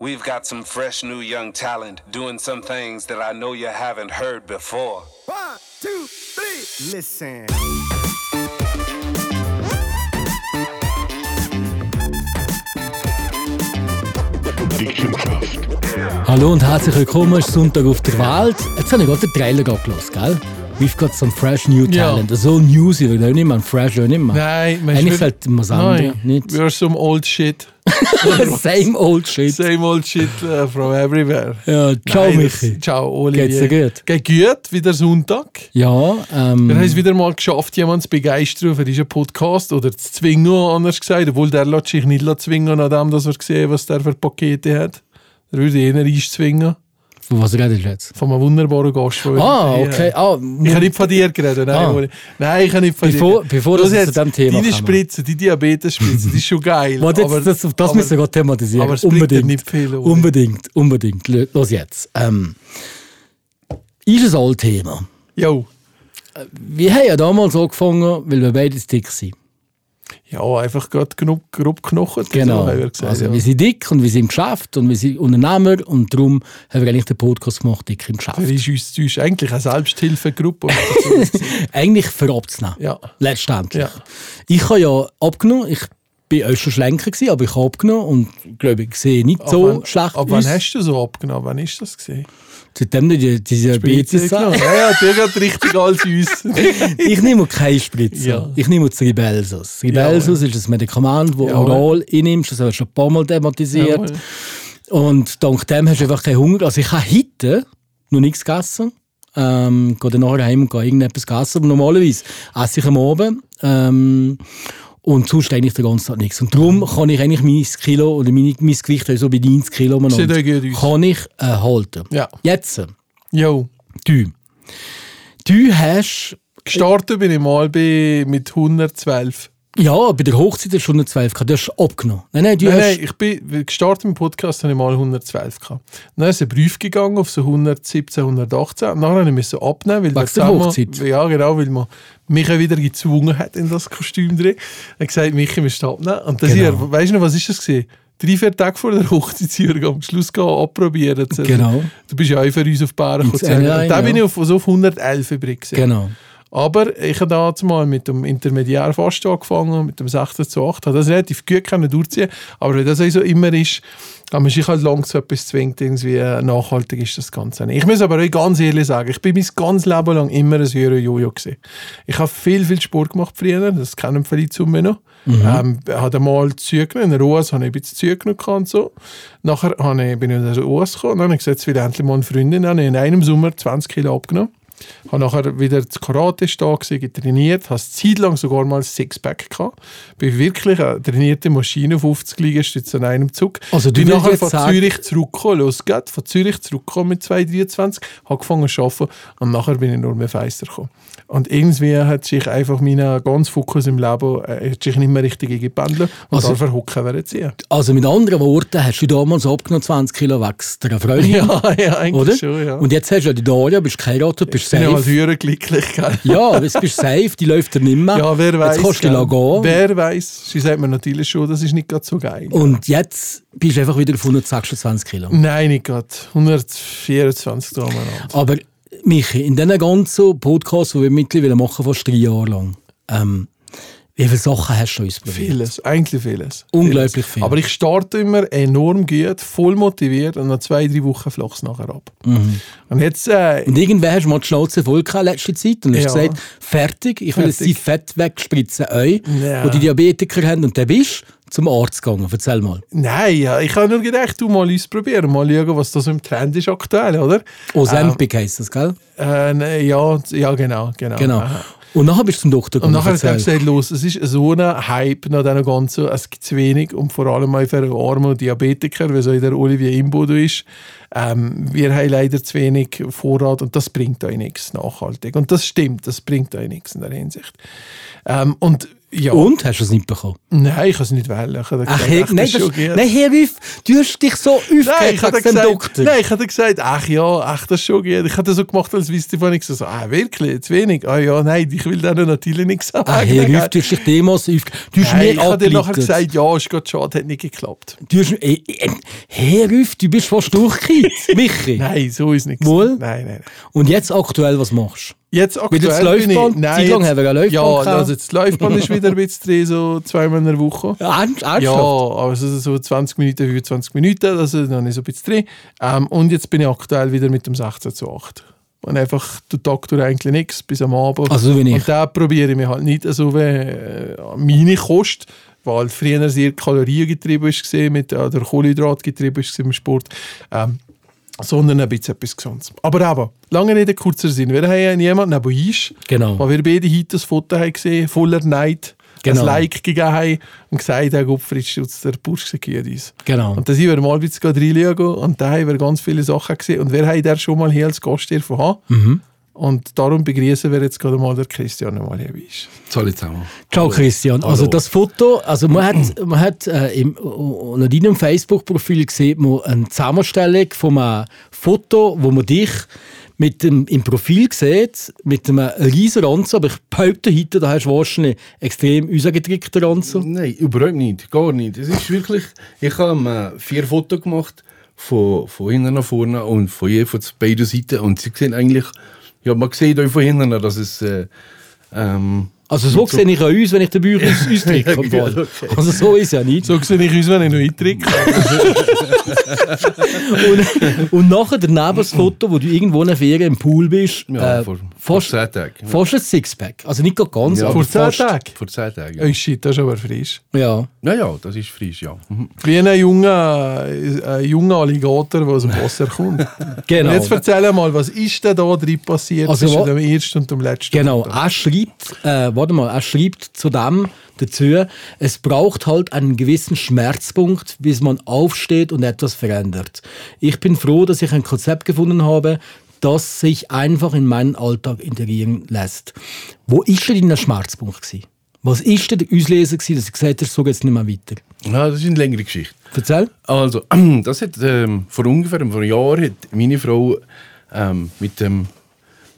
We've got some fresh new young talent doing some things that I know you haven't heard before. One, two, three. Listen. Hallo und herzlich willkommen, es ist Sonntag auf der Welt. Jetzt habe ich gerade den Trailer abgelassen, gell? We've got some fresh new Ja. talent. So newsy, weil auch nicht mehr, fresh nicht mehr. Nein, man Eigentlich ist sollte man es ändern, Nein, nicht? we're some old shit. Same old shit. Same old shit uh, from everywhere. Ja, ciao Nein, das- Michi. Ciao Olivier. Geht's dir gut? Geht gut, wieder Sonntag. Ja, ähm, Wir haben es wieder mal geschafft, jemanden zu begeistern für diesen Podcast oder zu zwingen, anders gesagt. Obwohl der lässt sich nicht zwingen, nachdem dass wir gesehen was der für Pakete hat. Der würde eher einzwingen. Von was redest du jetzt? Von einem wunderbaren Gast. Ah, okay. Ah, Ich habe nicht von dir geredet. Nein, Ah. Nein ich habe nicht von Bevor- dir bevor Das zu dem Thema Deine. Spritze, die Diabetesspritze, die ist schon geil. Warte, jetzt, aber- das, das aber- müssen wir gerade thematisieren. aber es unbedingt. nicht viel, oder? unbedingt, unbedingt. Los jetzt. Ähm, ist ein altes Thema. Jo. Wir haben ja damals angefangen, weil wir beide dick sind. Ja, einfach gerade genug grob knochen. Genau. So, gesagt, also ja. wir sind dick und wir sind im Geschäft und wir sind Unternehmer und darum haben wir eigentlich den Podcast gemacht, dick im Geschäft. Das ist uns das ist eigentlich eine Selbsthilfegruppe. eigentlich für abzunehmen. ja. Letztendlich. Ja. Ich habe ja abgenommen, ich bin auch schon schlanker gewesen, aber ich habe abgenommen und glaube ich sehe nicht so Ab wann- schlecht Ab wann aus. hast du so abgenommen? Wann ist das gesehen? Seitdem die, die Diabetes Ja, ja, der geht richtig als uns. Ich nehme keine Spritze. Ja. Ich nehme das Ribelsus. Ribelsus ist ein Medikament, das Jawohl. oral einnimmst. Das habe ich schon ein paar Mal thematisiert. Und dank dem hast du einfach keinen Hunger. Also ich habe heute noch nichts gegessen. Ähm, gehe dann nachher heim und gehe irgendetwas essen. Aber normalerweise esse ich am Abend. Ähm, und sonst eigentlich den ganzen Tag nichts. Und darum kann ich eigentlich mein Kilo oder mein, mein Gewicht also bei 90 Kilo kann ich äh, halten. Ja. Jetzt, Jo. du. Du hast Gestartet bin ich mal bei, mit 112. Ja, bei der Hochzeit hast du 112 gehabt. Du hast abgenommen. Nein, nein, du Nein, hast... nein, ich bin gestartet im Podcast habe ich mal 112 gehabt. Dann ist ein Brief gegangen auf so 117, 118. Und nachher musste ich abnehmen, weil Wegen der Hochzeit? Ja, genau, weil man mich wieder gezwungen hat in das Kostüm drin. Er hat gesagt, Michi, du abnehmen. Und das Genau. hier, weißt du noch, was ist das gewesen? Drei, vier Tage vor der Hochzeitsjürgen am Schluss gehen, abprobieren. Also, Genau. Du bist ja auch für uns auf Bären gekommen. Da bin ich auf, so auf 111 übrig gewesen. Genau. Aber ich habe damals mal mit dem Intermediär fast angefangen, mit dem 16 zu 8. Habe das relativ gut können durchziehen Aber wenn das auch so immer ist, kann man sich halt lang zu etwas zwingt, irgendwie äh, nachhaltig ist das Ganze nicht. Ich muss aber auch ganz ehrlich sagen, ich bin mein ganzes Leben lang immer ein Jojo gewesen. Ich habe viel, viel Sport gemacht früher, das kennen viele zu mir noch. Ähm, habe mal zugenommen, in der US habe ich ein bisschen zugenommen und so. Nachher habe ich, bin ich in der US gekommen und dann habe ich gesagt, jetzt will ich endlich mal eine Freundin. Habe ich in einem Sommer 20 Kilo abgenommen. Habe nachher wieder das Karate da gewesen, getrainiert, habe eine Zeit lang sogar mal ein Sixpack gehabt. Bin wirklich eine trainierte Maschine, 50 Liegestütze an einem Zug. Also du bin nachher von sagen- Zürich zurückgekommen, los geht's, von Zürich zurückgekommen mit 2,23, habe angefangen zu arbeiten und nachher bin ich nur mehr feister gekommen. Und irgendwie hat sich einfach mein ganz Fokus im Leben äh, hat sich nicht mehr richtig eingependelt und Also- also, verhocken werden ziehen. Also mit anderen Worten, hast du damals abgenommen 20 Kilo wächst der Freundin, Ja, ja, eigentlich oder? schon, ja. Und jetzt hast du ja die Daria, bist geheiratet, bist bin ja halt safe. höher glücklich, gell? Ja, jetzt bist du safe, die läuft dir nicht mehr. Ja, wer weiß. Jetzt kannst du gell? gehen. Wer weiß. Sie sagt mir natürlich schon, das ist nicht gerade so geil. Und jetzt bist du einfach wieder auf 126 Kilo. Nein, nicht gerade. 124 da umeinander. Aber Michi, in diesen ganzen Podcasts, die wir mittlerweile machen, fast drei Jahre lang, ähm, wie viele Sachen hast du ausprobiert? Vieles, eigentlich vieles. Unglaublich vieles. viel. Aber ich starte immer enorm gut, voll motiviert und nach zwei, drei Wochen flach es nachher ab. Und jetzt, äh, Und irgendwann hast du mal die Schnauze voll gehabt in letzter Zeit und hast Ja. gesagt, fertig, ich will jetzt die Fett wegspritzen, euch, Ja. die Diabetiker haben. Und dann bist zum Arzt gegangen. Erzähl mal. nein, ja, ich habe nur gedacht, du mal ausprobieren, mal schauen, was da so im Trend ist aktuell, oder? Ozempic heisst das, gell? Äh, nein, ja, ja, genau, genau. Genau. Aha. Und nachher bist du zum Doktor Und gegangen. nachher hat er erzähl. gesagt, los, es ist so ein Hype nach diesem Ganzen, es gibt zu wenig und vor allem auch für arme Diabetiker, wie so der Olivier Imbodo ist, ähm, wir haben leider zu wenig Vorrat und das bringt euch nichts nachhaltig. Und das stimmt, das bringt euch nichts in der Hinsicht. Ähm, und Ja. Und? Hast du es nicht bekommen? Nein, ich kann es nicht wählen. Ich habe Ach, gesagt, ach, nein, das das, nein, Herr du hast dich so Nein, aufgeregt dem Doktor. nein, ich hatte gesagt, ach ja, ach, das ist schon gut. Ich hatte so gemacht, als wüsste ich von nichts. So, ah, wirklich, zu wenig? Ah ja, nein, ich will denen natürlich nichts sagen. Ah, Herr Wüff, du hast dich Demos aufgeregt. Du hast Nein, mir ich habe dir nachher gesagt, ja, ist gerade schade, hat nicht geklappt. Du hast, äh, äh, Herr Wüff, du bist fast durchgekippt, Michi. Nein, so ist nichts. Wohl? Nein, nein, nein. Und jetzt aktuell, was machst Jetzt aktuell das bin ich... Laufband? Zeit lang haben wir Ja, gehabt. also das Laufband ist wieder ein bisschen drin, so zweimal in der Woche. Ernst- Ernsthaft? Ja, also so 20 Minuten, 25 Minuten, also dann ist so ein bisschen drin. Ähm, und jetzt bin ich aktuell wieder mit dem 16 zu 8. Und einfach der Tag durch eigentlich nichts bis am Abend. Also so wie ich. Und da probiere ich mich halt nicht so wie äh, meine Kost, weil früher sehr kaloriengetrieben war, mit, äh, oder Kohlenhydrat getrieben war im Sport. Ähm, sondern ein bisschen etwas Gesundes. Aber eben, lange Rede, kurzer Sinn. Wir haben ja jemanden neben uns, Genau. weil wir beide heute das Foto haben gesehen voller Neid, Genau. ein Like gegeben haben und gesagt haben, Gottfried Stutz, der Bursch segiert uns. Genau. Und da sind wir mal ein bisschen reinschauen und da haben wir ganz viele Sachen gesehen. Und wir haben da schon mal hier als Gast hier. Mhm. Und darum begrüßen wir jetzt gerade mal den Christian mal hier bei uns. Hallo zusammen. Ciao Christian. Also das Foto, also man hat, man hat äh, im, unter deinem Facebook-Profil sieht man eine Zusammenstellung von einem Foto, wo man dich mit dem, im Profil sieht, mit einem riesen Ranzen, aber ich behaupte heute, da hast du wahrscheinlich extrem rausgedrückten Ranzen. Nein, überhaupt nicht. Gar nicht. Es ist wirklich, ich habe äh, vier Fotos gemacht, von, von hinten nach vorne und von je von beiden Seiten. Und sie sehen eigentlich, ja, man sieht auch von hinten, dass es. Äh, ähm, Also so sehe ich uns, wenn ich den Bauch aus- ausdrücke. im Fall. Okay. Also so ist ja nicht. So sehe ich uns, wenn ich noch eintrinke. Und, und nachher daneben das Foto, wo du irgendwo in einer Ferien im Pool bist, ja, äh, vor, vor fast, zehn Tagen. fast ein Sixpack. Also nicht ganz, Ja. aber Vor 10 fast. Tagen. Vor zehn Tagen. Oh Ja. shit, das ist aber frisch. Ja. ja, ja, das ist frisch, ja. Mhm. Wie ein junger, ein junger Alligator, der aus dem Wasser kommt. Genau. Und jetzt erzähl mal, was ist denn da drin passiert Also zwischen dem ersten und dem letzten? Genau, Foto? er schreibt, äh, warte mal, er schreibt zu dem dazu, es braucht halt einen gewissen Schmerzpunkt, bis man aufsteht und etwas verändert. Ich bin froh, dass ich ein Konzept gefunden habe, das sich einfach in meinen Alltag integrieren lässt. Wo ist denn dein Schmerzpunkt gewesen? Was ist denn der Auslöser gewesen, dass du gesagt hast, so geht es nicht mehr weiter? ja, das ist eine längere Geschichte. Erzähl. Also, das hat ähm, vor ungefähr vor einem Jahr hat meine Frau ähm, mit dem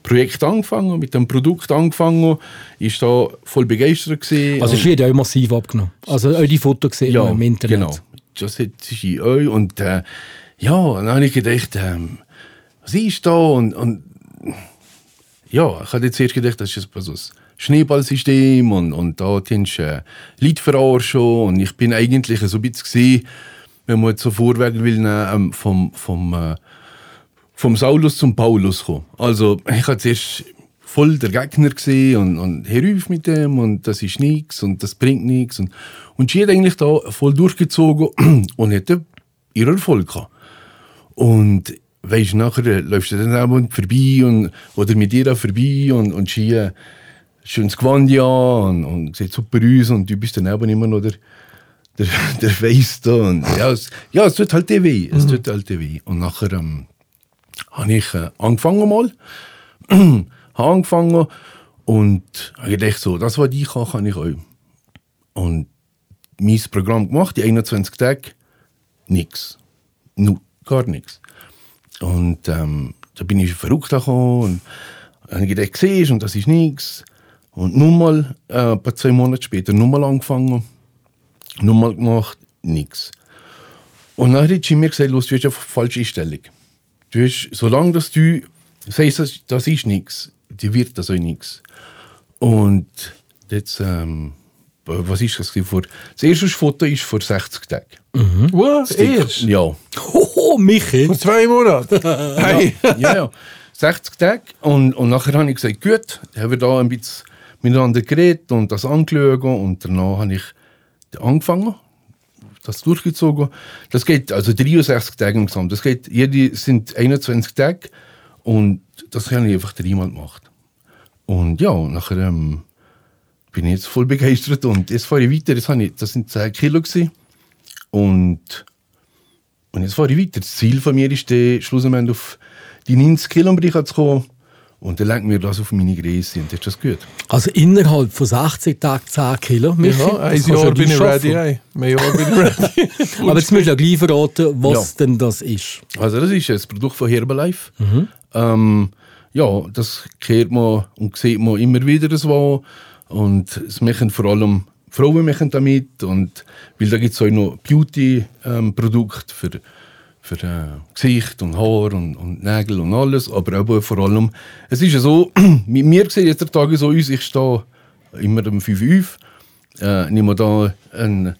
Projekt angefangen, mit dem Produkt angefangen, ist da voll begeistert gewesen. Also es wird auch massiv abgenommen. Also auch die Fotos gesehen ja, im Internet. genau. Das in euch und äh, ja, dann habe ich gedacht, ähm, was ist da und, und ja, ich hatte jetzt erst gedacht, das ist so ein Schneeballsystem und, und da hast du äh, Leute verarschen und ich bin eigentlich so ein bisschen gewesen, wenn man jetzt so Vorwege will, ähm, vom, vom, äh, vom Saulus zum Paulus kommen. Also ich hatte zuerst voll der Gegner gesehen und, und herauf mit dem und das ist nichts und das bringt nichts und, und sie hat eigentlich da voll durchgezogen und hatte ihren Erfolg gehabt. Und weißt, nachher läufst du dann auch vorbei und, oder mit ihr auch vorbei und, und sie äh, schönes Gewand ja und, und sieht super aus und du bist dann eben immer noch der, der, der Face da und ja, es, ja, es tut halt eh weh, es tut halt eh weh. Und nachher ähm, habe ich äh, angefangen mal, habe angefangen und habe gedacht so, das was ich kann, kann ich auch. Und mein Programm gemacht, die 21 Tage, nichts. Nu, gar nichts. Und ähm, da bin ich verrückt gekommen und habe gedacht, siehst und das ist nichts. Und nun mal, äh, ein paar zwei Monate später, nochmal angefangen, nochmal gemacht, nichts. Und dann hat sie mir gesagt, du hast eine falsche Einstellung. Du hast, solange dass du sagst, das, das ist nichts, dir wird das auch nichts. Und jetzt, ähm, was ist das? Vor, das erste Foto ist vor 60 Tagen. Was? Erst? Ja. Hoho, Michi! Vor zwei Monaten? hey. ja, ja. 60 Tage. Und, und nachher habe ich gesagt, gut, dann haben wir da ein bisschen miteinander geredet und das angeschaut. Und danach habe ich angefangen, das durchgezogen. Das geht, also 63 Tage insgesamt. Das geht, jede sind 21 Tage. Und das habe ich einfach dreimal gemacht. Und ja, nachher ähm, bin ich jetzt voll begeistert. Und jetzt fahre ich weiter. Das, habe ich, das sind 10 Kilo. Gewesen. Und und jetzt fahre ich weiter. Das Ziel von mir ist, schlussendlich auf die 90 Kilo im zu kommen. Und dann lenkt mir das auf meine Größe und ist das gut. Also innerhalb von 80 Tagen 10 Kilo. Michi, Ja, ein Jahr ja bin ich ready. ey. Ein Jahr bin ich ready. Aber jetzt du ja gleich verraten, was Ja. denn das ist. Also das ist ein Produkt von Herbalife. Ähm, ja, das kehrt man und sieht man immer wieder so. Und es machen vor allem Frauen machen damit. Und, weil da gibt es auch noch Beauty-Produkte für, für äh, Gesicht und Haar und, und Nägel und alles. Aber auch vor allem, es ist ja so, mit mir sieht jetzt der Tag so aus, ich stehe immer um 5 Uhr äh, nehme da einen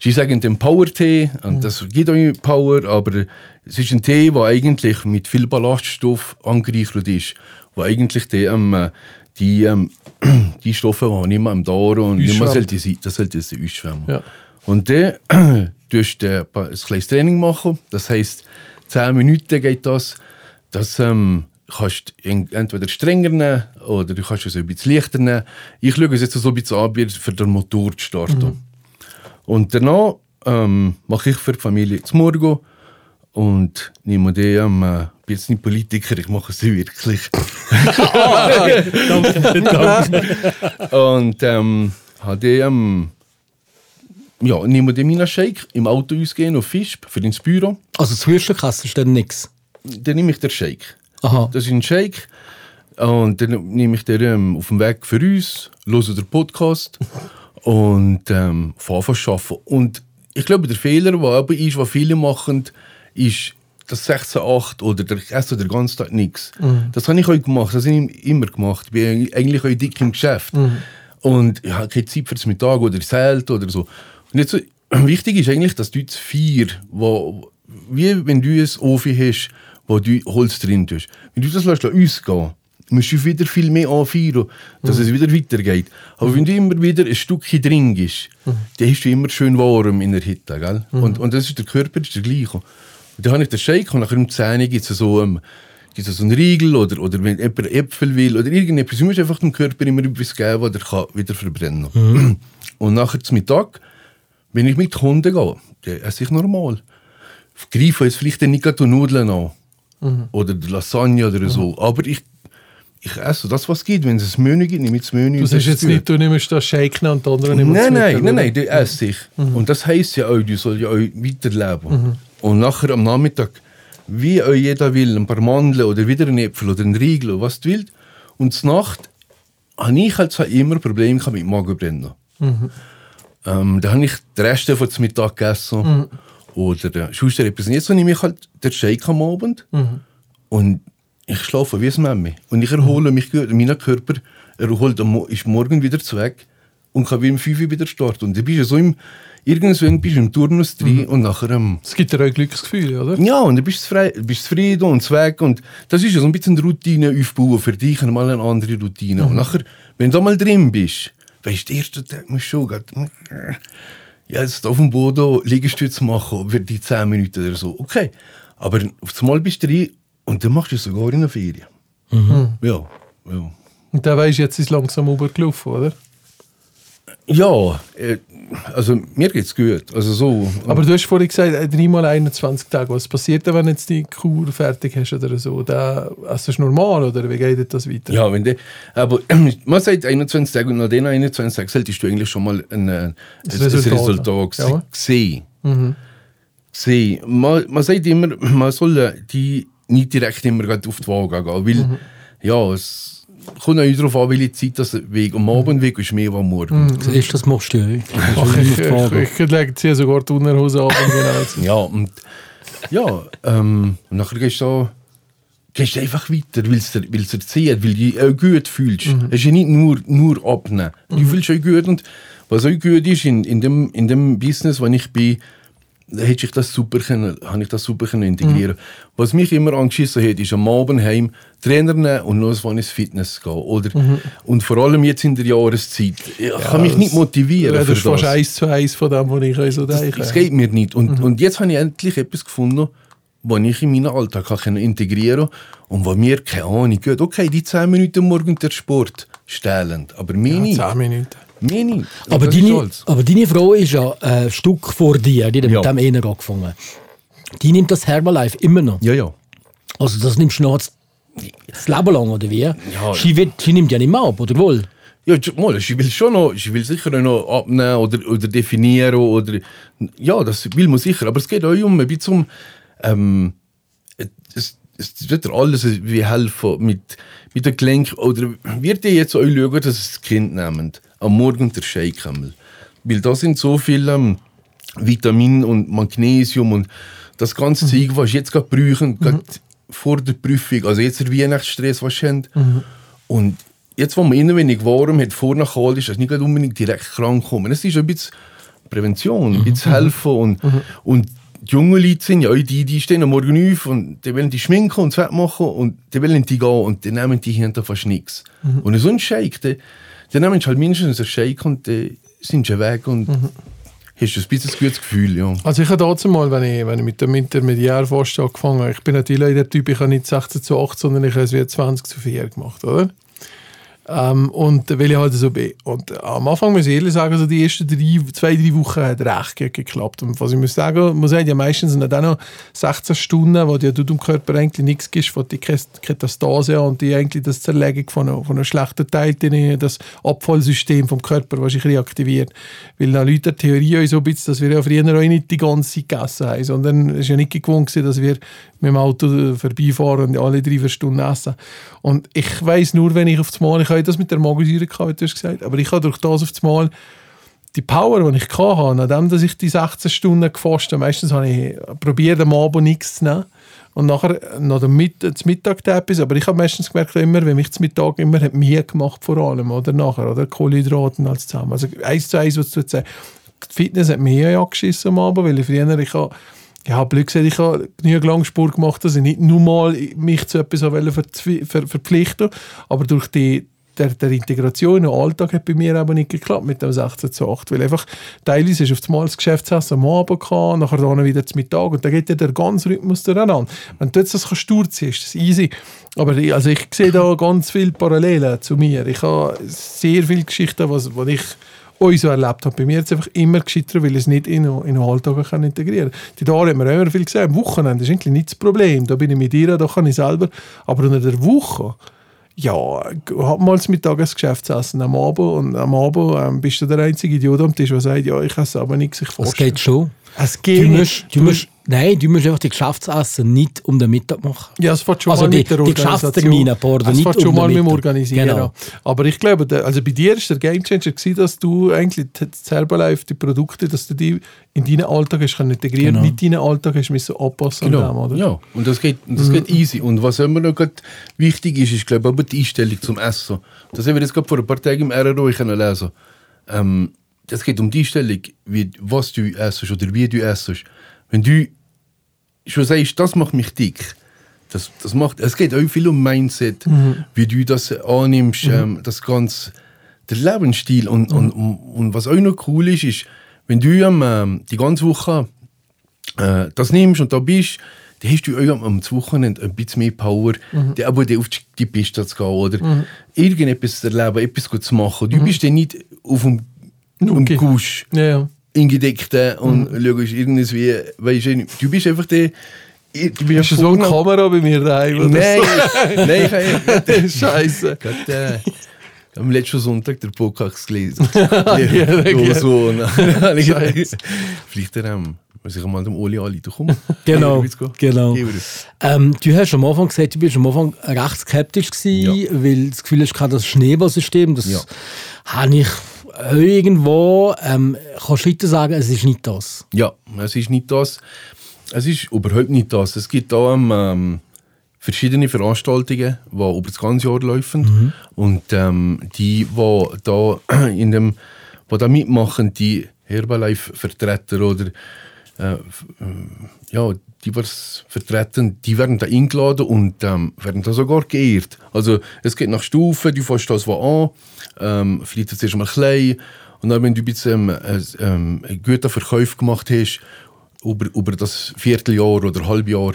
Sie sagen den Power-Tee, und das gibt auch Power, aber es ist ein Tee, der eigentlich mit viel Ballaststoff angereichert ist, wo eigentlich die, ähm, äh, die, ähm, die Stoffe, die nicht mehr im Darm und nicht mehr sollte sein, das sollte sie ausschwemmen. Ja. Und dann tust du ein kleines Training machen, das heisst, 10 Minuten geht das, das ähm, kannst du en- entweder strenger nehmen oder du kannst es ein bisschen leichter nehmen. Ich schaue es jetzt so ein bisschen an, für den Motor zu starten. Und danach ähm, mache ich für die Familie zum Morgen und nehme die, ähm, äh, bin jetzt nicht Politiker, ich mache es wirklich. und ähm, habe die, ähm, ja, nehme die meinen Shake im Auto ausgehen auf Fisch für ins Büro. Also zwischen kannst du dann nichts. Dann nehme ich den Shake. Aha. Das ist ein Shake. Und dann nehme ich den ähm, auf dem Weg für uns, höre den Podcast und ähm, an zu arbeiten. Und ich glaube, der Fehler, der aber ist, was viele machen, ist das 16-8 oder der Essen den ganzen Tag nichts. Das habe ich auch gemacht, das habe ich immer gemacht. Ich bin eigentlich auch dick im Geschäft. Und ich habe keine Zeit für das Mittag oder Zelt oder so. Und jetzt, wichtig ist eigentlich, dass du jetzt vier, wo, wie wenn du ein Ofen hast, wo du Holz drin tust. Wenn du das lässt ausgehen musst du wieder viel mehr anfeiern, dass es wieder weitergeht. Aber wenn du immer wieder ein Stückchen drin ist, dann hast du immer schön warm in der Hitte. Gell? Und, und das ist der Körper ist der gleiche. Und dann habe ich den Shake und nachher um 10 Uhr gibt es so, ähm, gibt's so einen Riegel oder, oder wenn jemand Äpfel will oder irgendetwas. Du musst einfach dem Körper immer etwas geben, was er kann wieder verbrennen kann. Und nachher zum Mittag, wenn ich mit Kunden gehe, dann esse ich normal. Greife jetzt vielleicht nicht gerade die Nudeln an. Oder die Lasagne oder so. Aber ich, ich esse das, was es gibt. Wenn es ein Menü gibt, nehme ich das Menü. Du sagst das jetzt nicht, du nimmst das Shake und die anderen nehmen Nein, das nein, Mittag, nein, oder? nein, die esse ich. Und das heisst ja auch, du sollst ja auch weiterleben. Und nachher am Nachmittag, wie auch jeder will, ein paar Mandeln oder wieder einen Äpfel oder einen Riegel, oder was du willst. Und zur Nacht habe ich halt immer Probleme mit Magenbrennen. Ähm, da habe ich den Rest von zum Mittag gegessen. Oder äh, sonst etwas. Jetzt nehme ich halt den Shake am Abend. Und ich schlafe wie ein Memme. Und ich erhole mich gut. Mein Körper erholt ist morgen wieder weg und kann wie um 5 Uhr wieder starten. Und dann bist du so im, irgendwann bist du im Turnus drin und nachher ähm, Es gibt dir auch ein Glücksgefühl, oder? ja, und dann bist du frei, bist zufrieden und weg. Und das ist ja so ein bisschen eine Routine aufbauen für dich, mal eine andere Routine. Und nachher, wenn du mal drin bist, weißt du, der erste Tag musst du schon grad, ja, jetzt auf dem Boden Liegestütze machen, für die 10 Minuten oder so. Okay. Aber auf einmal bist du drin und dann machst du es sogar in der Ferien. Ja, ja. Und dann weisst du, jetzt ist es langsam übergelaufen, oder? Ja, äh, also mir geht's gut. Also so. Aber du hast vorhin gesagt, äh, dreimal 21 Tage. Was passiert denn, wenn du jetzt die Kur fertig hast oder so? Da, also ist normal, oder wie geht das weiter? Ja, wenn de, aber man sagt 21 Tage und nach den 21 Tagen solltest du eigentlich schon mal ein, äh, ein, ein Resultat Resultat, haben. gse- Ja. sehen. sehen. Man, man sagt immer, man soll äh, die nicht direkt immer auf die Waage gehen, weil ja, es kommt auch darauf an, welche Zeit das Weg am Abend weg ist, mehr am Morgen. Du, das machst du ja. Ach, ich, ich, ich lege dir sogar die Unterhose ab. Genau. Ja, und ja, ähm, und nachher gehst du da, gehst du einfach weiter, weil es dir, weil's dir zieht, weil du dich auch gut fühlst. Es ist ja nicht nur, nur abnehmen. Du fühlst dich gut und was auch gut ist, in, in, dem, in dem Business, wo ich bin, hätte ich das super können, habe ich das super können integrieren. Was mich immer angeschissen hat, ist am Abend heim Trainer nehmen und so ins Fitness gehen. Oder, Und vor allem jetzt in der Jahreszeit. Ich kann mich nicht motivieren Ja, das ist fast das. eins zu eins von dem, was ich so Das, denke. das geht mir nicht. Und, und jetzt habe ich endlich etwas gefunden, was ich in meinen Alltag kann integrieren kann und was mir, keine Ahnung, geht. Okay, die 10 Minuten morgen der Sport stellen, aber mir Ja, nicht. 10 Minuten. Mir nicht. Aber deine, aber deine Frau ist ja äh, ein Stück vor dir, die hat Ja. mit dem eher angefangen. Die nimmt das Herbalife immer noch. Ja, ja. Also das nimmst du noch Das Leben lang, oder wie? Ja. Sie, wird, sie nimmt ja nicht mehr ab, oder wohl? Ja, mal, ich will schon noch, ich will sicher noch abnehmen oder, oder definieren oder, ja, das will man sicher, aber es geht auch um ein bisschen um, ähm, es, es wird alles wie helfen mit, mit den Gelenken oder wird ihr jetzt auch schauen, dass das Kind nehmt, am Morgen der Shake einmal. Weil da sind so viele ähm, Vitamin und Magnesium und das ganze Zeug, was ich jetzt gerade brauchen, gerade vor der Prüfung, also jetzt der Weihnachtsstress, was ihr habt. Und jetzt, wo man innen wenig warm hat, vorne kalt ist, ist nicht unbedingt direkt krank kommen. Es ist ein bisschen Prävention, ein bisschen helfen und, und die jungen Leute sind ja die, die stehen am Morgen auf und die wollen die schminken und Fett machen und die wollen die gehen und die nehmen die hinter fast nichts. Und so ein Shake, die, die nehmen halt mindestens einen Shake und die sind schon weg und hast du ein bisschen ein gutes Gefühl, ja. Also ich habe dazu mal, wenn ich, wenn ich mit dem Intermediär fast angefangen habe, ich bin natürlich der Typ, ich habe nicht 16 zu 8, sondern ich habe es wie 20 zu 4 gemacht, oder? Ähm, und weil ich halt so bin. Und am Anfang muss ich ehrlich sagen, also die ersten drei, zwei, drei Wochen hat recht gut geklappt. Und was ich muss sagen, man sagt ja meistens sind dann noch 16 Stunden, wo dir du dem Körper eigentlich nichts gibst, wo die Ketastase und die eigentlich das Zerlegung von einem, von einem schlechten Teil, das Abfallsystem vom Körper, was sich reaktiviert. Weil dann Leute die Theorie so ein bisschen, dass wir ja früher auch nicht die ganze Zeit gegessen haben, sondern es ist ja nicht gewohnt dass wir mit dem Auto vorbeifahren und alle drei vier Stunden essen. Und ich weiß nur, wenn ich auf das Mal, ich habe das mit der Magensäure gehabt, du hast gesagt, aber ich habe durch das auf das Mal die Power, die ich hatte, nachdem dass ich die 16 Stunden gefasst habe, meistens habe ich probiert, am Abend nichts zu nehmen. Und nachher noch zum Mittag etwas. Aber ich habe meistens gemerkt, immer, wenn mich zum Mittag immer hat mir gemacht, vor allem, oder nachher, oder Kohlenhydrate und alles zusammen. Also eins zu eins, was du jetzt sagst. Die Fitness hat mir ja angeschissen am Abend, weil ich früher, ich habe, ja, blöd gesagt, ich habe genügend Langsport gemacht, dass ich nicht nur mal mich zu etwas ver verpflichten aber durch die der, der Integration in den Alltag hat bei mir aber nicht geklappt mit dem 16 zu 8, weil einfach teilweise ist auf das Geschäftsessen am Abend gehabt, nachher dann wieder zum Mittag und da geht ja der ganze Rhythmus durcheinander. Wenn du jetzt das kannst durchziehen, ist das easy. Aber ich, also ich sehe da ganz viele Parallelen zu mir. Ich habe sehr viele Geschichten, was, was ich euch so erlebt habe. Bei mir es einfach immer gescheitert, weil ich es nicht in, den- in den Alltag kann integrieren kann. Die Tage haben wir immer viel gesagt, am Wochenende ist eigentlich nicht das Problem. Da bin ich mit dir, da kann ich selber. Aber unter der Woche, ja, hab mal das Mittagesgeschäftsessen am Abend und am Abend ähm, bist du der einzige Idiot am Tisch, der sagt, ja, ich esse aber nichts, ich Das vorstelle. geht schon. Es geht Du musst, du musst, nein, du musst einfach die Geschäftsessen nicht um den Mittag machen. Ja, es fängt schon Also mal die- mit der die Organisation. Geschäftstermine, pardon, Es nicht schon um mal mit dem. Organisieren Genau. Aber ich glaube, der, also bei dir ist der Gamechanger dass du eigentlich die- das Herbalife, die Produkte, dass du die in deinen Alltag hast können integrieren Genau. mit deinen Alltag hast müssen anpassen an dem, Genau, oder? ja. Und das geht, das geht easy. Und was immer noch wichtig ist, ist, glaube ich, aber die Einstellung zum Essen. Das haben wir jetzt gerade vor ein paar Tagen im RRO lesen. Ähm, das geht um die Einstellung, wie, was du essst oder wie du essst. Wenn du schon sagst, das macht mich dick, das, das macht, es geht auch viel um Mindset, wie du das annimmst, ähm, das ganze, der Lebensstil. Und, und, und, und was auch noch cool ist, ist, wenn du ähm, die ganze Woche äh, das nimmst und da bist, dann hast du auch am, Wochenende ein bisschen mehr Power, die aber auf die- Piste zu gehen oder? Irgendetwas zu erleben, etwas gut zu machen. Du bist dann nicht auf dem, um Okay. Gusch. Ja, ja. Eingedeckten und schaust irgendwie, weißt du, du bist einfach der, du bist Hast du so eine Kamera bei mir daheim? oder Nein, so? nein, ich habe Scheiße. gerade äh, am letzten Sonntag der Podcast gelesen. ja, ja, so. Vielleicht ähm, muss ich mal dem Oli anrufen. Komm, Genau, genau. Ähm, du hast am Anfang gesagt, du bist am Anfang recht skeptisch gewesen, Ja. weil das Gefühl hast, das Schneeballsystem, das Ja. habe ich irgendwo, ähm, kannst du heute sagen, es ist nicht das. Ja, es ist nicht das. Es ist überhaupt nicht das. Es gibt da ähm, verschiedene Veranstaltungen, die über das ganze Jahr laufen. Und ähm, die, die da in dem, die da mitmachen, die Herbalife-Vertreter oder äh, f- äh, ja, die was vertreten, die werden da eingeladen und ähm, werden da sogar geehrt. Also es geht nach Stufen, du fährst das an, ähm, vielleicht zuerst mal klein und dann, wenn du ein bisschen ähm, äh, ähm, einen guten Verkauf gemacht hast, über, über das Vierteljahr oder Halbjahr,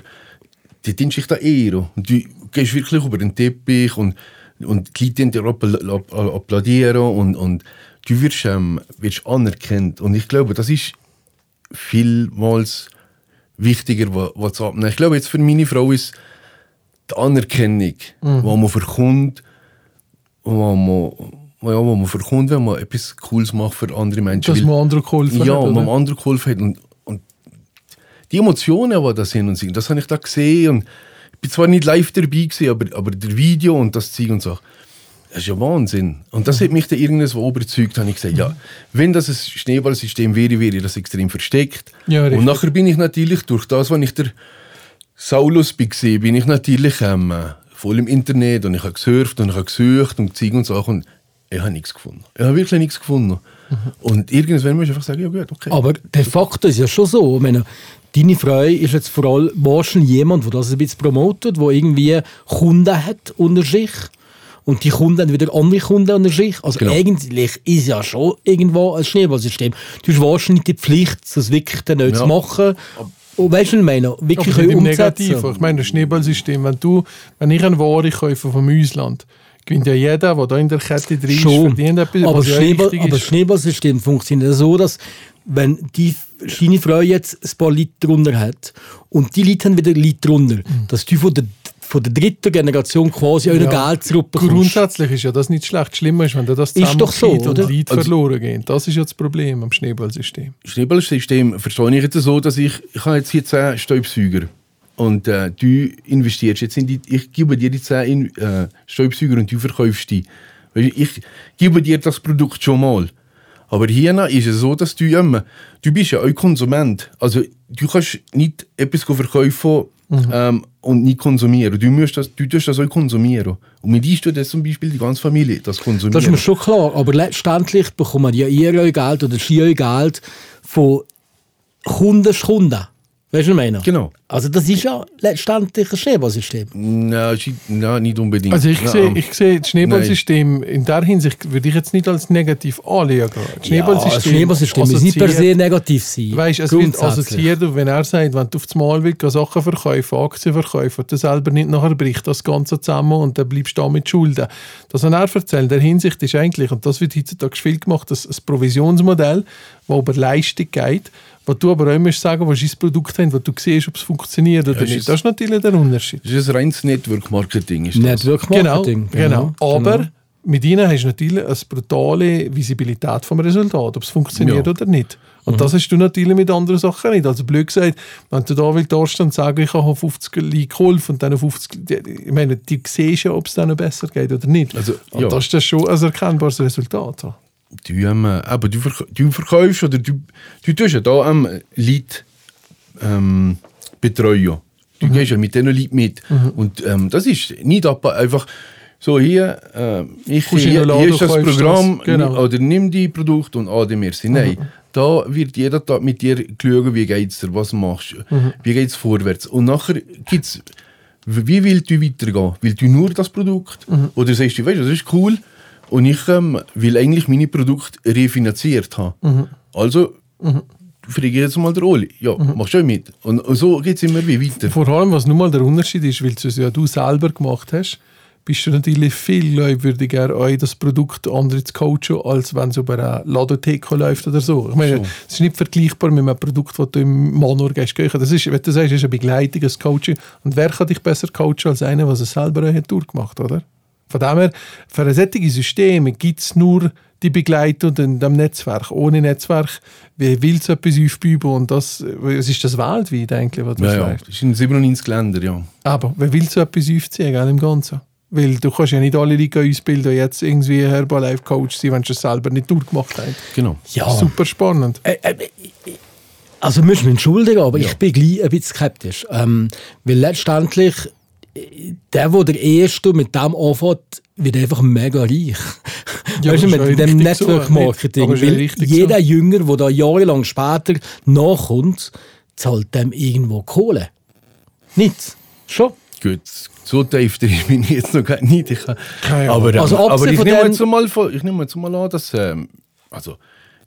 die dienst dich da eher. Und du gehst wirklich über den Teppich und, und die Leute dir appl- app- applaudieren und, und du wirst, ähm, wirst anerkannt. Und ich glaube, das ist vielmals wichtiger, wa- was zu abnehmen. Ich glaube, jetzt für meine Frau ist die Anerkennung, Mhm. die man verkommt, wo man, ja, wo man verkommt, wenn man etwas Cooles macht für andere Menschen. Dass Weil- man anderen geholfen ja, hat. und man anderen geholfen hat. Und, und die Emotionen, die da sind und sind, das habe ich da gesehen. Und ich bin zwar nicht live dabei gewesen, aber, aber der Video und das Zeug und so. Das ist ja Wahnsinn. Und das hat mich dann irgendwo überzeugt, habe ich gesagt, ja, wenn das ein Schneeballsystem wäre, wäre das extrem versteckt. Ja, und nachher bin ich natürlich, durch das, was ich der Saulus war, bin ich natürlich ähm, äh, voll im Internet und ich habe gesurft und ich habe gesucht und Zeug und Sachen und ich habe nichts gefunden. Ich habe wirklich nichts gefunden. Und irgendwann muss ich einfach sagen, ja gut, okay. Aber de facto ist ja schon so. Ich meine, deine Frau ist jetzt vor allem wahrscheinlich jemand, der das ein bisschen promotet, der irgendwie Kunden hat unter sich. Und die Kunden haben wieder andere Kunden unter sich. Also Genau. eigentlich ist ja schon irgendwo ein Schneeballsystem. Du hast wahrscheinlich die Pflicht, das wirklich dann nicht Ja. zu machen. Und weißt du, was ich meine? Wirklich Aber nicht im umzusetzen. Negativen. Ich meine, das Schneeballsystem, wenn, du, wenn ich eine Ware kaufe vom Ausland, gewinnt ja jeder, der da in der Kette drin ist, verdient etwas, aber, was ja Schneeball, richtig aber das. Schneeballsystem funktioniert so, dass wenn die deine Frau jetzt ein paar Leute drunter hat und die Leute haben wieder Leute drunter, dass du von der, von der dritten Generation quasi Mhm. Ja. Geld zurückbekommst. Grundsätzlich ist ja das nicht schlecht. Schlimmer ist, wenn dir das Ist doch so, und oder? Leute Also- verloren gehen. Das ist ja das Problem am Schneeballsystem. Schneeballsystem verstehe ich jetzt so, dass ich, ich habe jetzt hier 10 Staubsauger und äh, du investierst jetzt in die, ich gebe dir die 10 in, äh, Staubsauger und du verkaufst die. Ich gebe dir das Produkt schon mal. Aber hier ist es so, dass du immer, du bist ja auch Konsument. Also du kannst nicht etwas verkaufen ähm, und nicht konsumieren. Du, musst das, du tust das auch konsumieren. Und mit dir tut das zum Beispiel die ganze Familie das konsumieren. Das ist mir schon klar, aber letztendlich bekommen ja ihr euer Geld oder sie euer Geld von Kunden Kunden. Weißt du, was ich meine? Genau. Also das ist ja letztendlich ein Schneeballsystem. Nein, nicht unbedingt. Also ich sehe, ich sehe das Schneeballsystem in der Hinsicht würde ich jetzt nicht als negativ anschauen. Das Ja, das Schneeballsystem muss nicht per se negativ sein. Weißt du, es wird assoziiert, wenn er sagt, wenn du auf das Mal willst, Sachen verkaufen, Aktien verkaufen, du selber nicht nachher bricht das Ganze zusammen und dann bleibst du da mit Schulden. Das, was er erzählt, in der Hinsicht ist eigentlich, und das wird heutzutage viel gemacht, das ein Provisionsmodell, das über Leistung geht, wo du aber auch musst sagen, was ist das Produkt haben, wo du siehst, ob es funktioniert oder Ja, nicht. ist- Das ist natürlich der Unterschied. Das ist ein reines Network-Marketing. ist das. Network Genau, Marketing. genau. Aber genau. mit ihnen hast du natürlich eine brutale Visibilität vom Resultat, ob es funktioniert Ja. oder nicht. Und das hast du natürlich mit anderen Sachen nicht. Also blöd gesagt, wenn du da willst, da stehen und sagen, ich habe auf 50 Leute geholfen und dann auf 50, die- ich meine, die siehst ja, ob es denen besser geht oder nicht. Also, und ja. das ist dann schon ein erkennbares Resultat. Du, ähm, aber du, verk du verkaufst oder du, du tust ja da ähm, Leute ähm, betreuen. Du gehst ja mit diesen Leuten mit. Und ähm, das ist nicht einfach so hier, äh, ich, hier, hier ist das Programm das, genau. oder nimm die Produkt und ade merci. Nein, da wird jeder Tag mit dir schauen, wie geht's dir, was machst du, wie geht's vorwärts. Und nachher gibt's, wie willst du weitergehen? Willst du nur das Produkt? Oder sagst du, weißt du, das ist cool und ich ähm, will eigentlich meine Produkte refinanziert haben. Also frage ich jetzt mal den Oli. Ja, machst du mit? Und, und so geht es immer wie weiter. Vor allem, was nun mal der Unterschied ist, weil du es ja du selber gemacht hast, bist du natürlich viel glaubwürdiger, euch das Produkt andere zu coachen, als wenn es über eine Ladotheke läuft oder so. Ich meine, es ist nicht vergleichbar mit einem Produkt, das du im Manor gehst. Das ist, wenn du sagst, ist eine Begleitung, ein Coaching. Und wer kann dich besser coachen als einer, der es selber auch hat durchgemacht oder? Von dem her, für ein solches System gibt es nur die Begleitung in dem Netzwerk. Ohne Netzwerk, wie will es etwas aufbauen? Und das, es ist das weltweit eigentlich, was du Ja, ja, sagst. das ist in 97 Ländern, ja. Aber wer will so etwas aufziehen, gell, im Ganzen? Weil du kannst ja nicht alle Leute ausbilden, die jetzt irgendwie Herbalife-Coach sind, wenn sie es selber nicht durchgemacht haben. Genau. Ja. Super spannend. Äh, äh, Also müssen wir entschuldigen, aber ich bin gleich ein bisschen skeptisch. Ähm, weil letztendlich, äh, der, der der Erste mit dem anfängt, wird einfach mega reich. Ja, weißt du, mit ja dem so, Network-Marketing. ja richtig jeder so. Jünger, der da jahrelang später nachkommt, zahlt dem irgendwo Kohle. Nicht? Schon? Gut, so tief drin bin ich jetzt noch gar nicht. Ich, kann- Keine aber, ähm, Also aber ich nehme jetzt mal, von- ich nehme jetzt mal an, dass ähm, also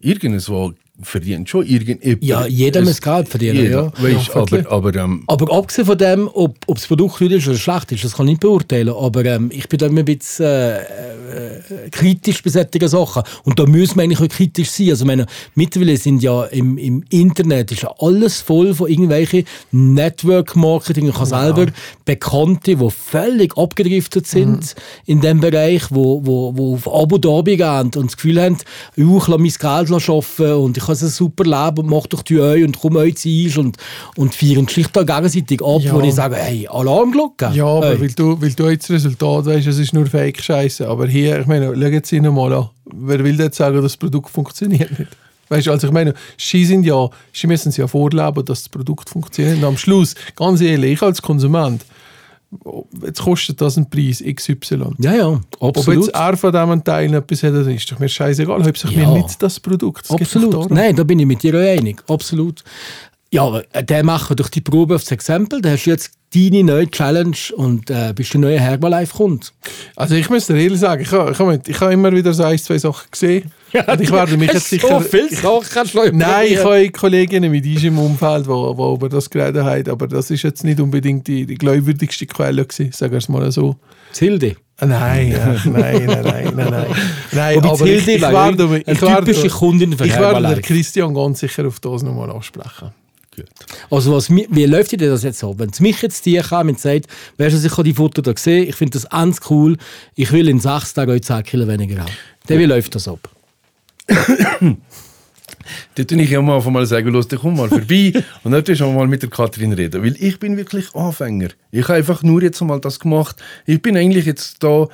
irgendwo verdient schon irgendjemand. Ja, jeder Es- muss Geld verdienen, Jeder, ja. Weißt, Ja, aber, aber ähm, Aber abgesehen von dem, ob, ob das Produkt gut ist oder schlecht ist, das kann ich nicht beurteilen. Aber ähm, ich bin da immer ein bisschen äh, äh, kritisch bei solchen Sachen. Und da muss man eigentlich auch kritisch sein. Also, meine, mittlerweile sind ja im, im Internet ist ja alles voll von irgendwelchen Network-Marketing. Ich habe selber Bekannte, die völlig abgedriftet sind in dem Bereich, wo, wo, wo auf Abu Dhabi gehen und das Gefühl haben, ich lasse mein Geld arbeiten und ich habe ein super Leben und mach doch die euch und komm euch ein und, und feiern schlicht da gegenseitig ab, Ja. wo ich sage, hey, Alarmglocke. Ja, aber hey. weil, du, weil du jetzt das Resultat weißt, es ist nur Fake-Scheiße. Aber hier, ich meine, schau jetzt mal an. Wer will jetzt sagen, dass das Produkt funktioniert nicht? Weißt du, also ich meine, sie sind ja, sie müssen es ja vorleben, dass das Produkt funktioniert. Und am Schluss, ganz ehrlich, ich als Konsument, jetzt kostet das einen Preis XY. Ja, ja, Ob absolut. jetzt er von diesem Teil etwas hat, das ist doch mir scheißegal. Hauptsache Ja. mir nicht das Produkt. Doch Absolut. Nein, da bin ich mit dir auch einig. Absolut. Ja, aber äh, der macht durch die Probe aufs Exempel. Da hast du jetzt deine neue Challenge und äh, bist der neue Herbalife-Kund. Also ich muss dir ehrlich sagen, ich habe ich hab, ich hab immer wieder so ein, zwei Sachen gesehen. und ich werde mich jetzt sicher... So viel Sachen kannst du Nein, ich habe Kolleginnen mit uns im Umfeld, die über das geredet haben, aber das ist jetzt nicht unbedingt die, die glaubwürdigste Quelle gewesen, sagen wir es mal so. Hilde. Ah, Nein, ja, nein, nein, nein, nein, nein. nein aber die ich, ich werde, ich werde, ich werde den Herbalife. Christian ganz sicher auf das nochmal ansprechen. Also was, wie läuft dir das jetzt so? Wenn es mich jetzt dir kam und sagt, weißt du, ich habe die Foto da gesehen, ich finde das ganz cool, ich will in sechs Tagen euch 10 Kilo weniger haben. Dann wie läuft das ab? Da tue ich am Anfang mal sagen, los, komm mal vorbei und dann tust du mal mit der Kathrin reden. Weil ich bin wirklich Anfänger. Ich habe einfach nur jetzt mal das gemacht. Ich bin eigentlich jetzt da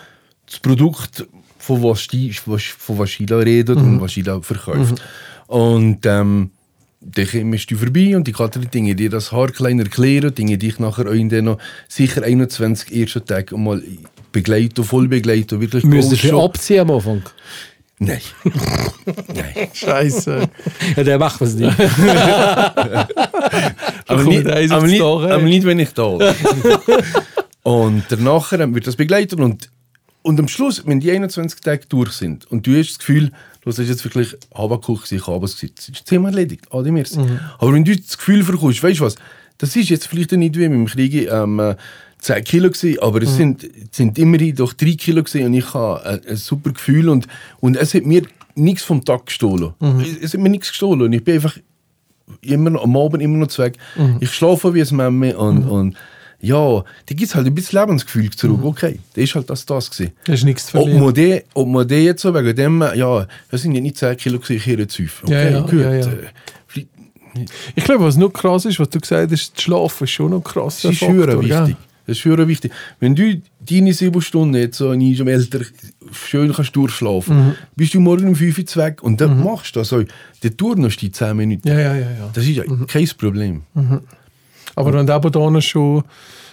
das Produkt, von was, von was Sheila redet und was Sheila verkauft. Und ähm, dann kommst du vorbei und die Kathrin Dinge dir das Haar klein erklären, Dinge, die ich nachher auch in den noch sicher 21 ersten Tag mal begleiten, voll begleiten, wirklich Müsstest du abziehen am Anfang? Nein. Nein. Scheiße. Ja, der macht was nicht. Aber nicht, aber, nicht, aber nicht, wenn ich da bin. und danach wird das begleitet und, und am Schluss, wenn die 21 Tage durch sind und du hast das Gefühl, du hast jetzt wirklich gewesen, ich habe es gesagt, ist das Thema erledigt, Adi merci. Mhm. Aber wenn du das Gefühl verkommst, weißt du was, das ist jetzt vielleicht nicht wie dem Krieg ähm, äh, 10 Kilo gewesen, aber Mhm. es sind, es sind immerhin doch 3 Kilo gewesen und ich habe ein, ein super Gefühl und, und es hat mir nichts vom Tag gestohlen. Mhm. Es, es hat mir nichts gestohlen und ich bin einfach immer noch, am Abend immer noch zu weg. Mhm. Ich schlafe wie ein Memme und, und ja, da gibt es halt ein bisschen Lebensgefühl zurück. Mhm. Okay, das ist halt das, das gewesen. Das ist nichts zu Ob verlieren. man, den, ob man den jetzt so wegen dem, ja, das sind ja nicht 10 Kilo gewesen, ich höre auf. Okay, Ja, ja, gut. ja, ja. äh, Ich glaube, was noch krass ist, was du gesagt hast, das Schlafen ist schon noch krass. Das ist schwer wichtig. Das ist schwer wichtig. Wenn du deine sieben Stunden jetzt so in einem Älter schön kannst durchschlafen, Mhm. bist du morgen um 5 Uhr weg und dann machst du das. Also, der turnst die 10 Minuten. Ja, ja, ja. ja. Das ist ja kein Problem. Aber wenn du eben da schon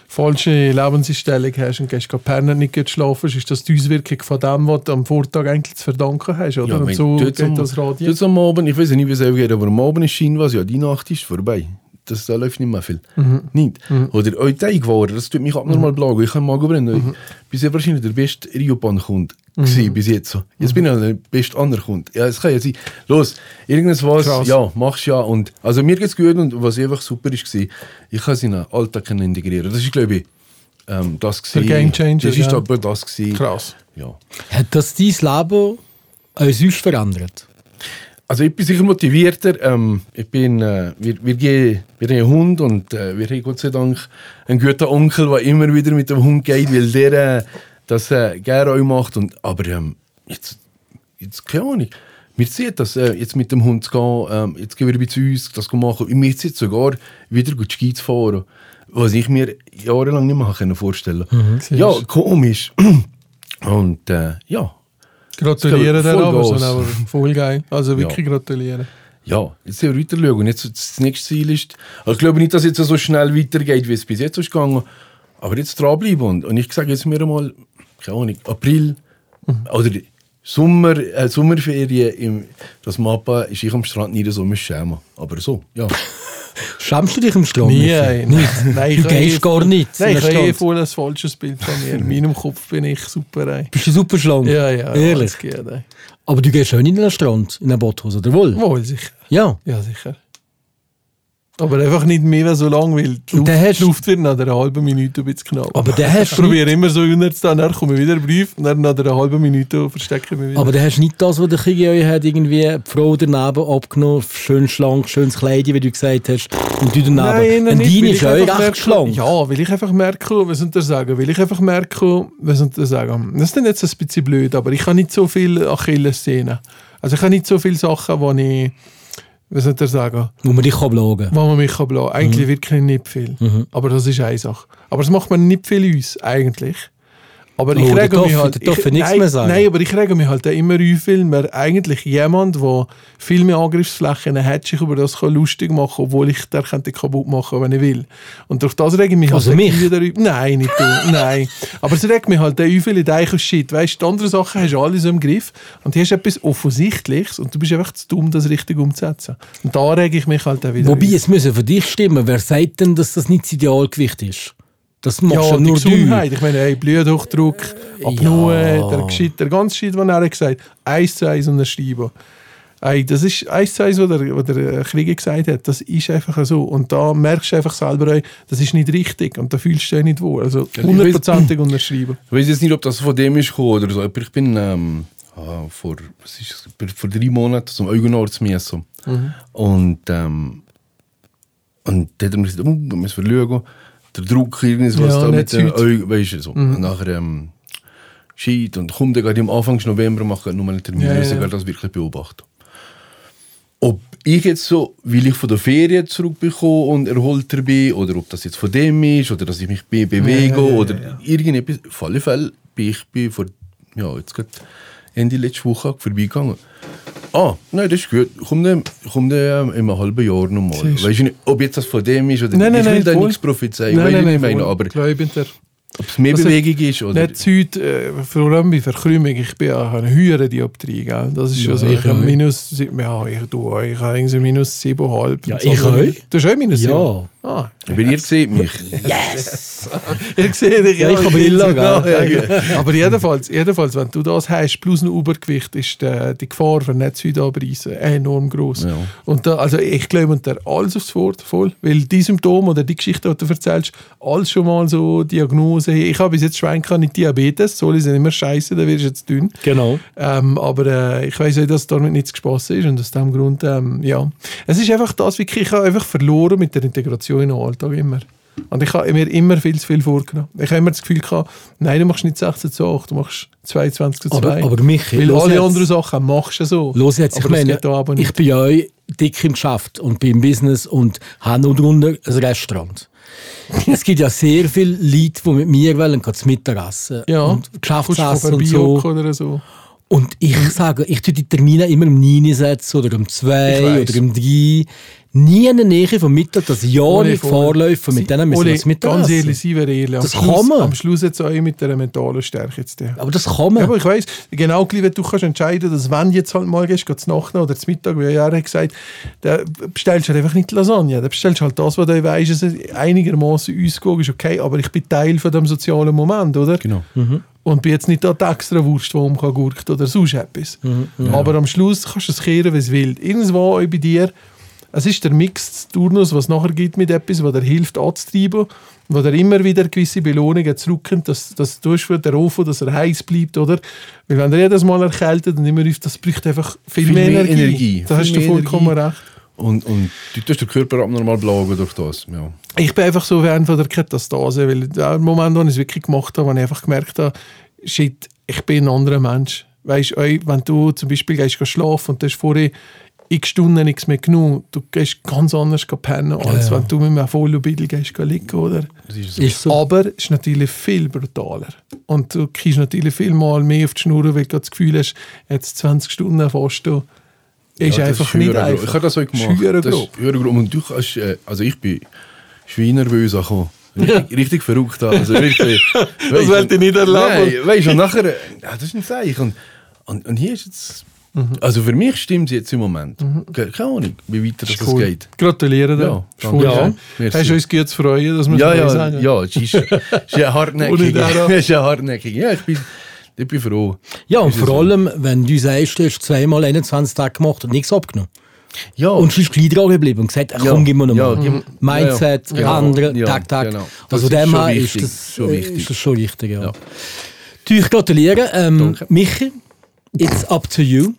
falsche Lebenseinstellung hast und gehst pennen, nicht schlafen, ist das die Auswirkung von dem, was du am Vortag eigentlich zu verdanken hast, oder? und wenn so geht am- das jetzt am Abend, ich weiß nicht, wie es euch geht, aber am Abend ist Schein was, ja, die Nacht ist vorbei. Das, da läuft nicht mehr viel. Mhm. Nicht. Oder euch Teig geworden, das tut mich abnormal plagen. Ich kann Magen brennen. Ich bin wahrscheinlich der beste Riopan-Kunde Mhm. bis jetzt. So. Jetzt bin ich der beste andere Kunde. Ja, es kann ja sein. Los, irgendwas was, Krass. ja, machst ja. Und, also mir geht's gut und was einfach super ist, war, ich kann es in den Alltag integrieren. Das ist, glaube ich, ähm, das Der gewesen. Gamechanger, Das ist ja. aber das gewesen. Krass. Ja. Hat das dein Leben auch sonst verändert? Also ich bin sicher motivierter. Ähm, ich bin, äh, wir, wir, gehen, wir haben einen Hund und äh, wir haben Gott sei Dank einen guten Onkel, der immer wieder mit dem Hund geht, weil der äh, das äh, gerne auch macht. Und, aber ähm, jetzt, jetzt, keine Ahnung, mir zieht das, äh, jetzt mit dem Hund zu gehen, ähm, jetzt gehen wir wieder zu uns, das machen. Und mir zieht sogar wieder gut Ski zu fahren, was ich mir jahrelang nicht mehr vorstellen Ja, komisch. Und äh, ja, Aber, Vollgas. so, aber voll geil. Also wirklich gratulieren. Ja, jetzt sehen wir weiter schauen. Und jetzt das nächste Ziel ist, also ich glaube nicht, dass es jetzt so schnell weitergeht, wie es bis jetzt ist gegangen, aber jetzt dranbleiben. Und, und ich sage jetzt mir einmal, keine Ahnung, April oder Sommer, äh, Sommerferien, im, das Mappa ist ich am Strand nicht so mit schämen. Aber so, ja. Schämst du dich im Strand? Nie, Michi? ey. Nein, Du gehst eh- gar nicht Nein, in ich habe voll ein falsches Bild von mir. In meinem Kopf bin ich super, ey. Bist du super schlank? Ja, ja. Ehrlich? geht. Aber du gehst schon in den Strand, in den Botthose, oder wohl? Wohl, sicher. Ja. Ja, sicher. Aber einfach nicht mehr so lang, weil die Luft, dann hast- die Luft wird nach einer halben Minute ein bisschen knapp. Aber dann hast ich probiere immer so runter zu dann komme ich wieder einen Brief und dann nach einer halben Minute verstecke ich mich wieder. Aber dann hast nicht das, was der Kiki hat, irgendwie die Frau daneben abgenommen, schön schlank, schönes Kleid, wie du gesagt hast, und du daneben. Nein, und nicht, deine ist einfach recht schlank. Ja, weil ich einfach merke, was soll ich sagen, weil ich einfach merke, was soll ich sagen, das ist dann jetzt ein bisschen blöd, aber ich habe nicht so viele Achilles-Szenen. Also ich habe nicht so viele Sachen, wo ich, was soll ich sagen, Wo man dich kann wo man mich kann. Eigentlich wirklich nicht viel. Aber das ist eine Sache. Aber das macht man nicht viel uns, eigentlich. Aber ich Oh, rege mich halt... der darf ich, nichts nein, mehr sagen. Nein, aber ich rege mich halt immer auf, weil man eigentlich jemand, der viel mehr Angriffsflächen hat, sich über das kann lustig machen obwohl ich der könnte kaputt machen wenn ich will. Und durch das rege ich mich Also halt mich? wieder auf. Nein, nicht du. nein. Aber es regt mich halt auf, weil ich denke, shit, weißt du, die anderen Sachen hast du alle so im Griff und hier hast etwas Offensichtliches und du bist einfach zu dumm, das richtig umzusetzen. Und da rege ich mich halt auch wieder Wobei, auf. es müssen für dich stimmen. Wer sagt denn, dass das nicht das Idealgewicht ist? Das machst Ja, ja die nur du. Gesundheit. Ich meine, hey, Bluthochdruck, Apnoe, Ja. der, Gescheit, der ganze Shit, den er gesagt hat, eins zu eins unterschreiben. Ey, das ist eins zu eins, was der, was der äh, Krieger gesagt hat. Das ist einfach so. Und da merkst du einfach selber, das ist nicht richtig. Und da fühlst du dich nicht wohl. Also hundertprozentig unterschreiben. Ich weiß jetzt nicht, ob das von dem ist gekommen oder so, aber ich bin ähm, ah, vor, was ist, bin vor drei Monaten zum Augenarzt gemessen. Und, ähm, und dann hat er mir gesagt, oh, wir müssen schauen, der Druck, irgendwas Ja, da mit den. Augen, weißt du, so. Und nachher, ähm, Shit, und kommt dann gerade am Anfang November machen nochmal einen Termin, Ja, ja, das wirklich beobachten. Ob ich jetzt so, weil ich von der Ferien zurückbekomme und erholter bin, oder ob das jetzt von dem ist, oder dass ich mich be bewege, Ja, oder ja. irgendetwas. Auf alle Fälle bin ich bin vor, ja, jetzt gerade Ende letzte Woche vorbeigegangen. Ah, nein, das ist gut. Komm dann, komm dann ähm, in einem halben Jahr nochmal. Weißt du nicht, ob jetzt das von dem ist oder Nein, nein, Ich will nein, da voll. nichts prophezeien, Nein, nein, nein, meine, aber dir. ob es mehr Also, Bewegung ist oder... Nicht Zeit, äh, vor allem bei Verkrümmung. Ich bin ja eine höhere Dioptrie, gell? Das ist schon Ja, so. ich habe auch. minus, ja, ich, du, ich habe irgendwie minus 7,5. Ja, ich auch. Du hast auch minus Ja. 7? Ah, Aber ihr seht mich. ich sehe dich. Ja, ich habe Villa, Ja, gell? ja, ja. Aber jedenfalls, jedenfalls, wenn du das hast, plus ein Übergewicht, ist die, die Gefahr für abreißen enorm groß. Ja. Und da, also ich glaube dir alles aufs Wort voll, weil die Symptome oder die Geschichte, die du erzählst, alles schon mal so Diagnose. Ich habe bis jetzt Schwein nicht Diabetes, soll sind immer scheiße, dann wirst du jetzt dünn. Genau. Ähm, aber äh, ich weiß auch, dass damit nichts Spaß ist und aus dem Grund, ähm, ja. Es ist einfach das, wirklich, ich habe einfach verloren mit der Integration in den Alltag immer. Und ich habe mir immer viel zu viel vorgenommen. Ich habe immer das Gefühl gehabt, nein, du machst nicht 16 zu 8, du machst 22 zu 2. Aber, aber Michi, Weil alle jetzt. anderen Sachen machst du so. Los jetzt, ich aber das meine, aber ich bin ja dick im Geschäft und bin im Business und habe noch drunter ein Restaurant. es gibt ja sehr viele Leute, die mit mir wollen, gehen zum Mittagessen ja, und Geschäftsessen und so. so. Und ich sage, ich tue die Termine immer um 9 Uhr setzen oder um 2 Ich weiss. oder um 3 Nie in der Nähe vom Mittag, dass ja Ohne nicht vorläuft, mit denen müssen wir das Mittag ganz ehrlich, sie wäre ehrlich. Am Das Schluss, kann man. Am Schluss jetzt auch mit der mentalen Stärke jetzt. der. Aber das kann man. Ja, aber ich weiss, genau gleich, wenn du kannst entscheiden dass wenn du jetzt halt mal gehst, geht Nacht oder zum Mittag, wie er hat gesagt, dann bestellst du halt einfach nicht Lasagne. Dann bestellst du halt das, was du weißt, dass es einigermaßen ausgewogen ist, okay, aber ich bin Teil von dem sozialen Moment, oder? Genau. Und bin jetzt nicht da die extra Wurst, die umgurkt oder sonst etwas. Aber am Schluss kannst du es kehren, wie es will. Irgendwo auch bei dir, es ist der Mixed-Turnus, was es nachher gibt mit etwas, was dir hilft anzutreiben, wo dir immer wieder gewisse Belohnungen zurückkommt, dass, dass du für den Ofen, dass er heiß bleibt, oder? Weil wenn er jedes Mal erkältet und immer ruft, das braucht einfach viel, Viel mehr, Energie. Energie, Da hast du vollkommen Energie. recht. Und, und du tust den Körper abnormal blagen durch das. Ja. Ich bin einfach so Fan von der Ketastase, weil der Moment, wo ich es wirklich gemacht habe, wo ich einfach gemerkt habe, shit, ich bin ein anderer Mensch. Weißt du, wenn du zum Beispiel gehst schlafen und du hast vorher x Stunden nichts mehr genommen, du gehst ganz anders pennen, als Ja, ja. wenn du mit einem vollen Bild gehst liegen, oder? Das ist so. ist so. Aber es ist natürlich viel brutaler. Und du kriegst natürlich viel mal mehr auf die Schnur, weil du das Gefühl hast, jetzt 20 Stunden fast du. Ist Ja, einfach ist nicht verdammt einfach. grob. Ich habe das auch gemacht. Scheuer Das grob. ist grob. Und du kannst, äh, also ich bin schweinervös angekommen. Richtig, richtig verrückt. Also richtig, Das wollte ich nicht erleben. Nein, weißt du, und nachher, ja, das ist ein Zeichen. Und, und, und hier ist jetzt, Mhm. also für mich stimmt es jetzt im Moment. Ke- Keine Ahnung, wie weiter das, das Cool. geht. Gratuliere dir. Ja, Ist danke. schön. Merci. Hast du uns gut zu freuen, dass wir Ja, so ja, sagen? ja, es ist, es ist ja hartnäckig. Es ist ja hartnäckig. Ja, ich bin Ich bin froh. Ja, und Ist vor so? allem, wenn du sagst, du hast zweimal 21 Tage gemacht und nichts abgenommen. Ja, Und sie ist gleich dran geblieben und gesagt, ach, Ja. komm, gib mir noch Ja, Mindset, ja, ja. andere, Ja, Tag, Tag. genau. Also Das ist dem her ist wichtig, das, schon äh, wichtig. ist das schon wichtig, ja. Ja. Du, ich gratuliere. Ähm. Michi, it's up to you.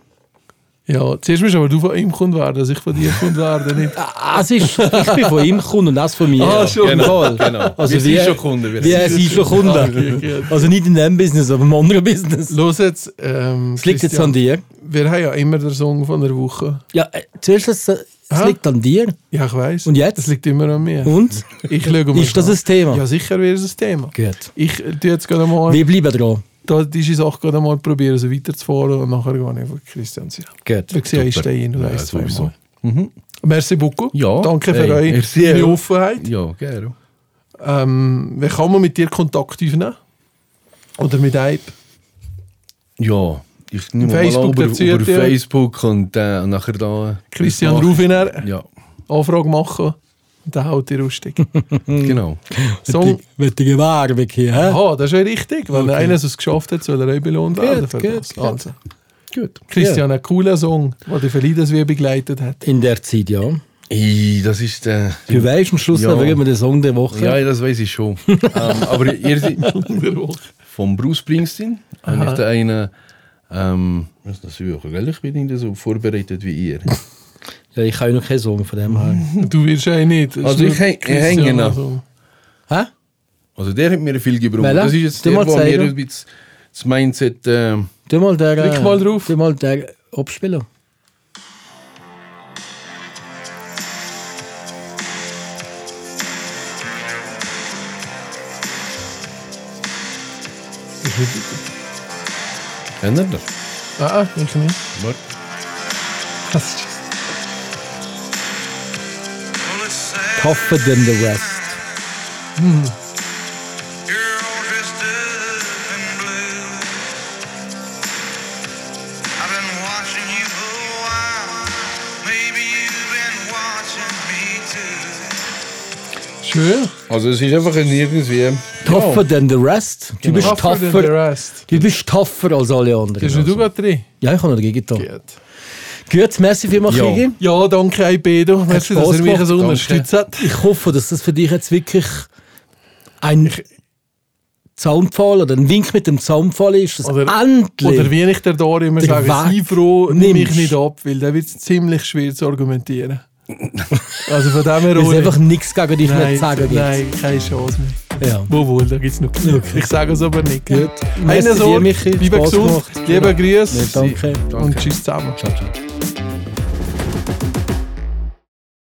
Ja, zuerst musst aber du von ihm Kunde werden, dass ich von dir Kunde werde. Nicht. Ah, Es ist, ich bin von ihm Kunden und das von mir. Ah, schon. Genau. Genau. Also Wir sind schon Kunden, wir Wie er sind schon Kunde. okay. Also nicht in dem Business, aber im anderen Business. Los jetzt. Ähm, Es liegt jetzt Christian, an dir. Wir haben ja immer den Song von der Woche. Ja, äh, zuerst, es, es Hä? liegt an dir. Ja, ich weiß. Und jetzt? Das liegt immer an mir. Und? Ich schaue mal Ist das an. ein Thema? Ja, sicher wäre es ein Thema. Gut. Ich äh, tue jetzt gerade mal Wir bleiben dran. Da diese Sache gerade mal probieren, so weiterzufahren und nachher gehe ich von Christian zu. Gut. Da sehe ich den und eins, zwei. Mal. Merci beaucoup. Ja, Danke für hey, eure merci auch. Offenheit. Ja, gerne. Ähm, wie kann man mit dir Kontakt aufnehmen? Oder mit Ape? Ja, ich nehme Facebook mal dazu, über, über. Facebook und äh, nachher da... Christian Rufiner Ja, Anfrage machen und dann haut die rustig. genau. Song. Wettige Werbung hier, hä? Aha, das ist ja richtig. Wenn Okay. einer es geschafft hat, soll er auch belohnt werden. Gut, gut. Also, Gut. Christian, ein cooler Song, der die Verlieders wie begleitet hat. In der Zeit, ja. Ey, das ist der... Du weißt, am Schluss Ja. ja. wir den Song der Woche. Ja, das weiß ich schon. ähm, aber ihr seid vom Bruce Springsteen habe ich da einen... Ähm, das ist wirklich, gell? Ich bin nicht so vorbereitet wie ihr. Ja, ich habe ja noch keinen Song von dem her. Du wirst ja nicht. Das Also ich häng- hänge noch. Song. Hä? Also der hat mir viel gebraucht. Welcher? Das ist jetzt Du der, wo mir ein bisschen das Mindset... Äh, mal der. äh, Klick mal drauf. Tu mal der abspielen. kennt ihr das? Ah, ich nicht. Warte. Das been watching me too. schön. Also es ist einfach ein irgendwie... Tougher than the rest. Du bist Tougher the rest. Du bist tougher als alle anderen. Bist du gerade drin? Ja, ich habe noch dagegen getan. Gut. Gut, merci vielmals, Ja. Kigi. Ja, danke, Aibedo. Merci, dass er mich so Danke. unterstützt hat. Ich hoffe, dass das für dich jetzt wirklich ein Zaunpfahl oder ein Wink mit dem Zaunpfahl ist. Dass Oder- endlich. Oder wie ich der Dori immer sage, sei froh, nimm mich nicht ab, weil dann wird es ziemlich schwer zu argumentieren. Also von dem her, es einfach nichts gegen dich nein, nicht sagen gibt. nein, keine Chance mehr. Ja. Wo wohl, da gibt es noch genug. Ich sage es aber nicht. Gut. Einer Merci so, dir, Michi. lieber Spaß gesund, gemacht. lieber Grüß Ja, danke. und tschüss zusammen. Ciao, ciao.